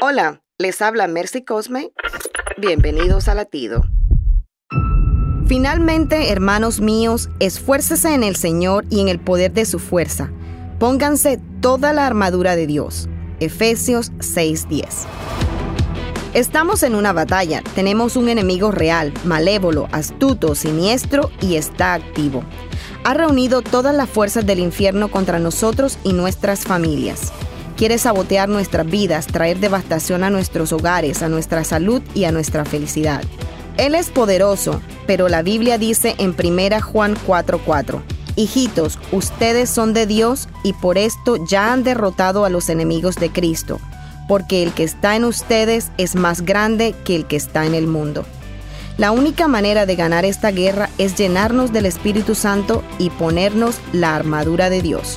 Hola, les habla Mercy Cosme. Bienvenidos a Latido. Finalmente, hermanos míos, esfuércese en el Señor y en el poder de su fuerza. Pónganse toda la armadura de Dios. Efesios 6:10. Estamos en una batalla, tenemos un enemigo real, malévolo, astuto, siniestro y está activo. Ha reunido todas las fuerzas del infierno contra nosotros y nuestras familias. Quiere sabotear nuestras vidas, traer devastación a nuestros hogares, a nuestra salud y a nuestra felicidad. Él es poderoso, pero la Biblia dice en 1 Juan 4:4, Hijitos, ustedes son de Dios y por esto ya han derrotado a los enemigos de Cristo, porque el que está en ustedes es más grande que el que está en el mundo. La única manera de ganar esta guerra es llenarnos del Espíritu Santo y ponernos la armadura de Dios.